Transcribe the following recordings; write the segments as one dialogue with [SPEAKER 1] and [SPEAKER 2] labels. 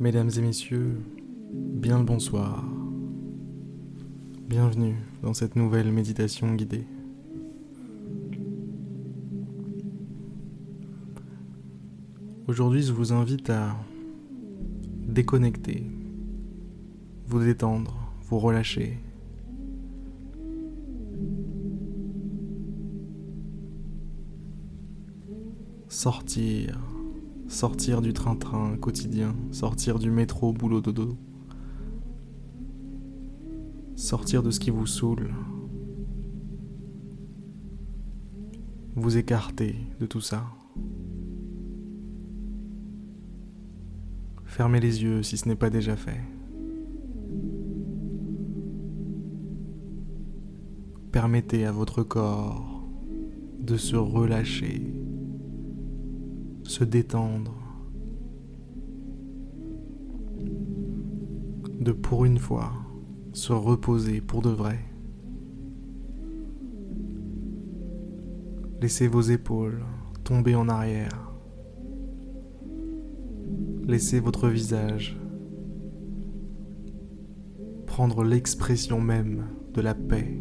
[SPEAKER 1] Mesdames et messieurs, bien le bonsoir. Bienvenue dans cette nouvelle méditation guidée. Aujourd'hui, je vous invite à déconnecter, vous détendre, vous relâcher. Sortir sortir du train-train quotidien, sortir du métro boulot dodo, sortir de ce qui vous saoule, vous écarter de tout ça. Fermez les yeux si ce n'est pas déjà fait. Permettez à votre corps de se relâcher se détendre, de pour une fois se reposer pour de vrai. Laissez vos épaules tomber en arrière. Laissez votre visage prendre l'expression même de la paix.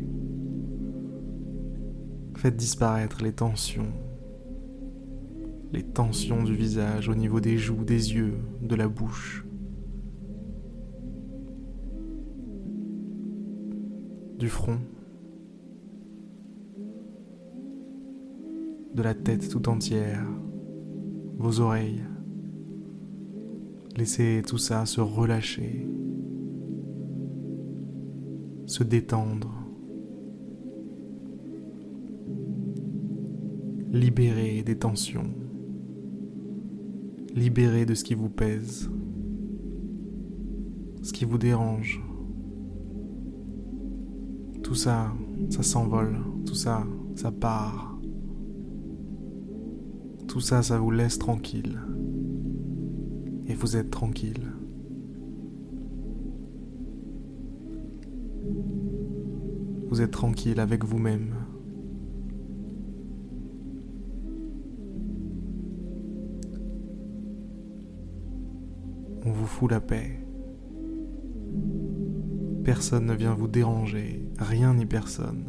[SPEAKER 1] Faites disparaître les tensions, les tensions du visage au niveau des joues, des yeux, de la bouche. Du front. De la tête tout entière. Vos oreilles. Laissez tout ça se relâcher. Se détendre. Libérer des tensions libéré de ce qui vous pèse, ce qui vous dérange. Tout ça, ça s'envole, tout ça, ça part. Tout ça, ça vous laisse tranquille. Et vous êtes tranquille. Vous êtes tranquille avec vous-même. Fout la paix. Personne ne vient vous déranger, rien ni personne.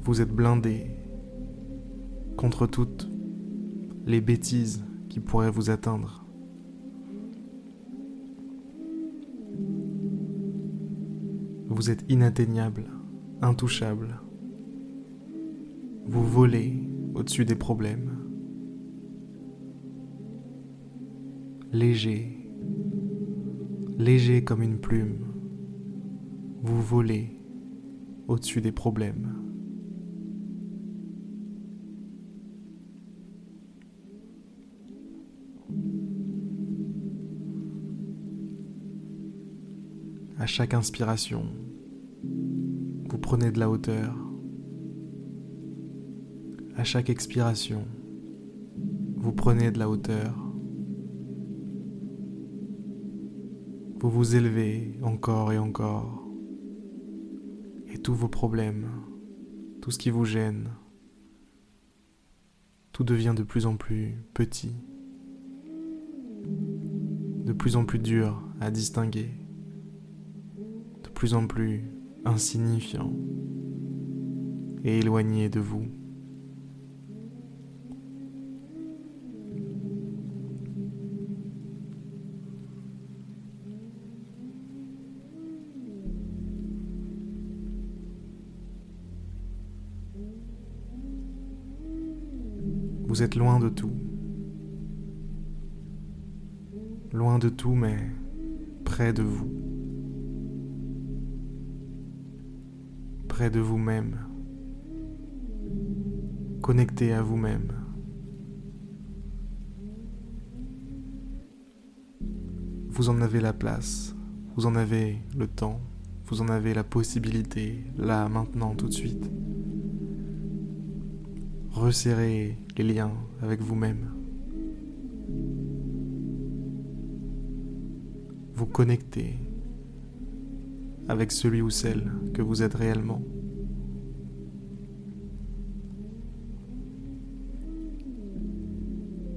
[SPEAKER 1] Vous êtes blindé contre toutes les bêtises qui pourraient vous atteindre. Vous êtes inatteignable, intouchable. Vous volez au-dessus des problèmes. Léger, léger comme une plume. Vous volez au-dessus des problèmes. À chaque inspiration, vous prenez de la hauteur. À chaque expiration, vous prenez de la hauteur. Vous vous élevez encore et encore. Et tous vos problèmes, tout ce qui vous gêne, tout devient de plus en plus petit, de plus en plus dur à distinguer plus en plus insignifiant et éloigné de vous. Vous êtes loin de tout. Loin de tout, mais près de vous. De vous-même, connecté à vous-même. Vous en avez la place, vous en avez le temps, vous en avez la possibilité, là, maintenant, tout de suite. Resserrez les liens avec vous-même. Vous connectez avec celui ou celle que vous êtes réellement.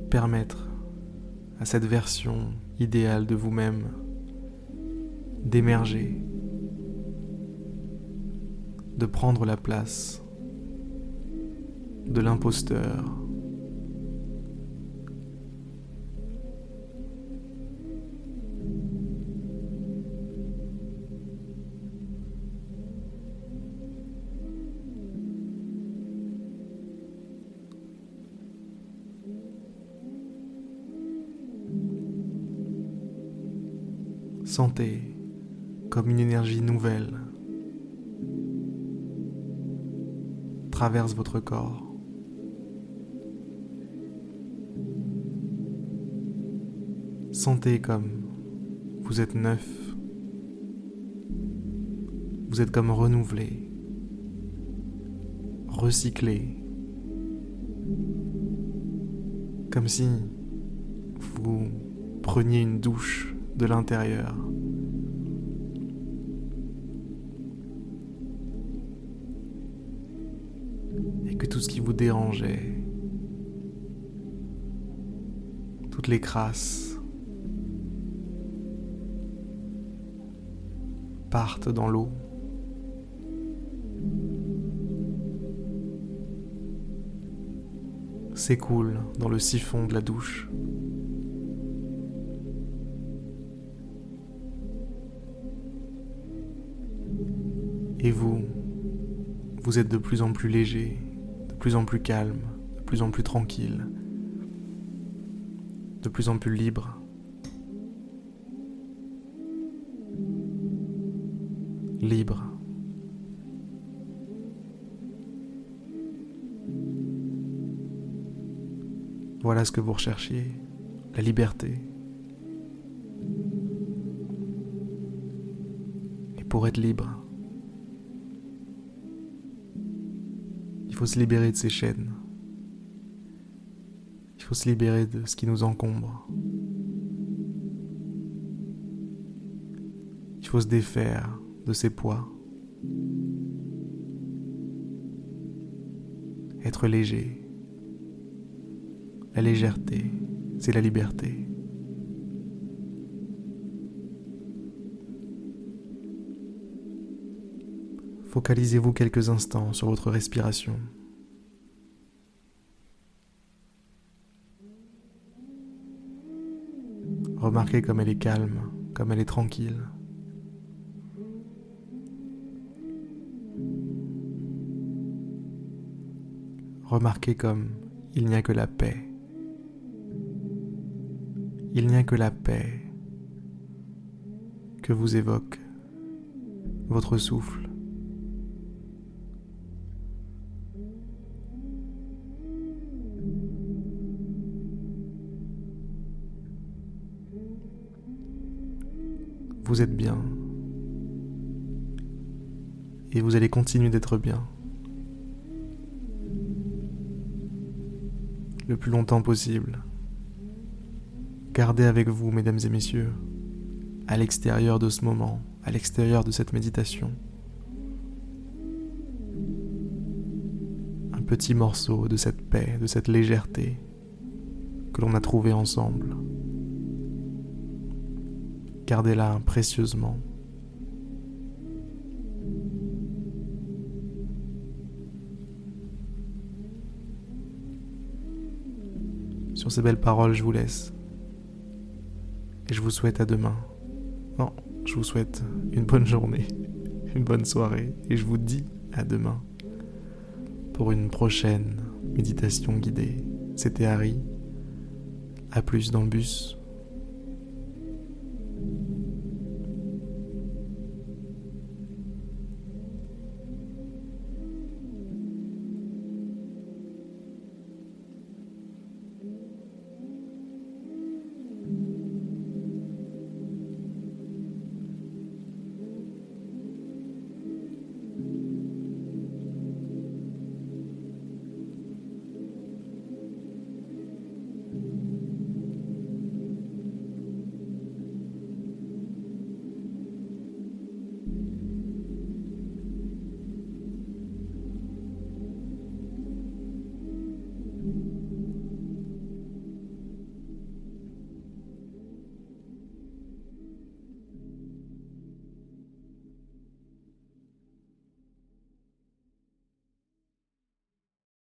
[SPEAKER 1] Permettre à cette version idéale de vous-même d'émerger, de prendre la place de l'imposteur Sentez comme une énergie nouvelle traverse votre corps. Sentez comme vous êtes neuf. Vous êtes comme renouvelé, recyclé. Comme si vous preniez une douche de l'intérieur. Et que tout ce qui vous dérangeait, toutes les crasses, partent dans l'eau. s'écoulent dans le siphon de la douche. Et vous, vous êtes de plus en plus léger, de plus en plus calme, de plus en plus tranquille, de plus en plus libre. Libre. Voilà ce que vous recherchiez, la liberté. Et pour être libre, faut se libérer de ces chaînes. Il faut se libérer de ce qui nous encombre. Il faut se défaire de ces poids. Être léger. La légèreté, c'est la liberté. Focalisez-vous quelques instants sur votre respiration. Remarquez comme elle est calme, comme elle est tranquille. Remarquez comme il n'y a que la paix. Il n'y a que la paix que vous évoque votre souffle. Vous êtes bien. Et vous allez continuer d'être bien. Le plus longtemps possible. Gardez avec vous, mesdames et messieurs, à l'extérieur de ce moment, à l'extérieur de cette méditation, un petit morceau de cette paix, de cette légèreté que l'on a trouvé ensemble. Gardez-la précieusement. Sur ces belles paroles, je vous laisse. Et je vous souhaite à demain. Non, je vous souhaite une bonne journée, une bonne soirée. Et je vous dis à demain pour une prochaine méditation guidée. C'était Harry. À plus dans le bus.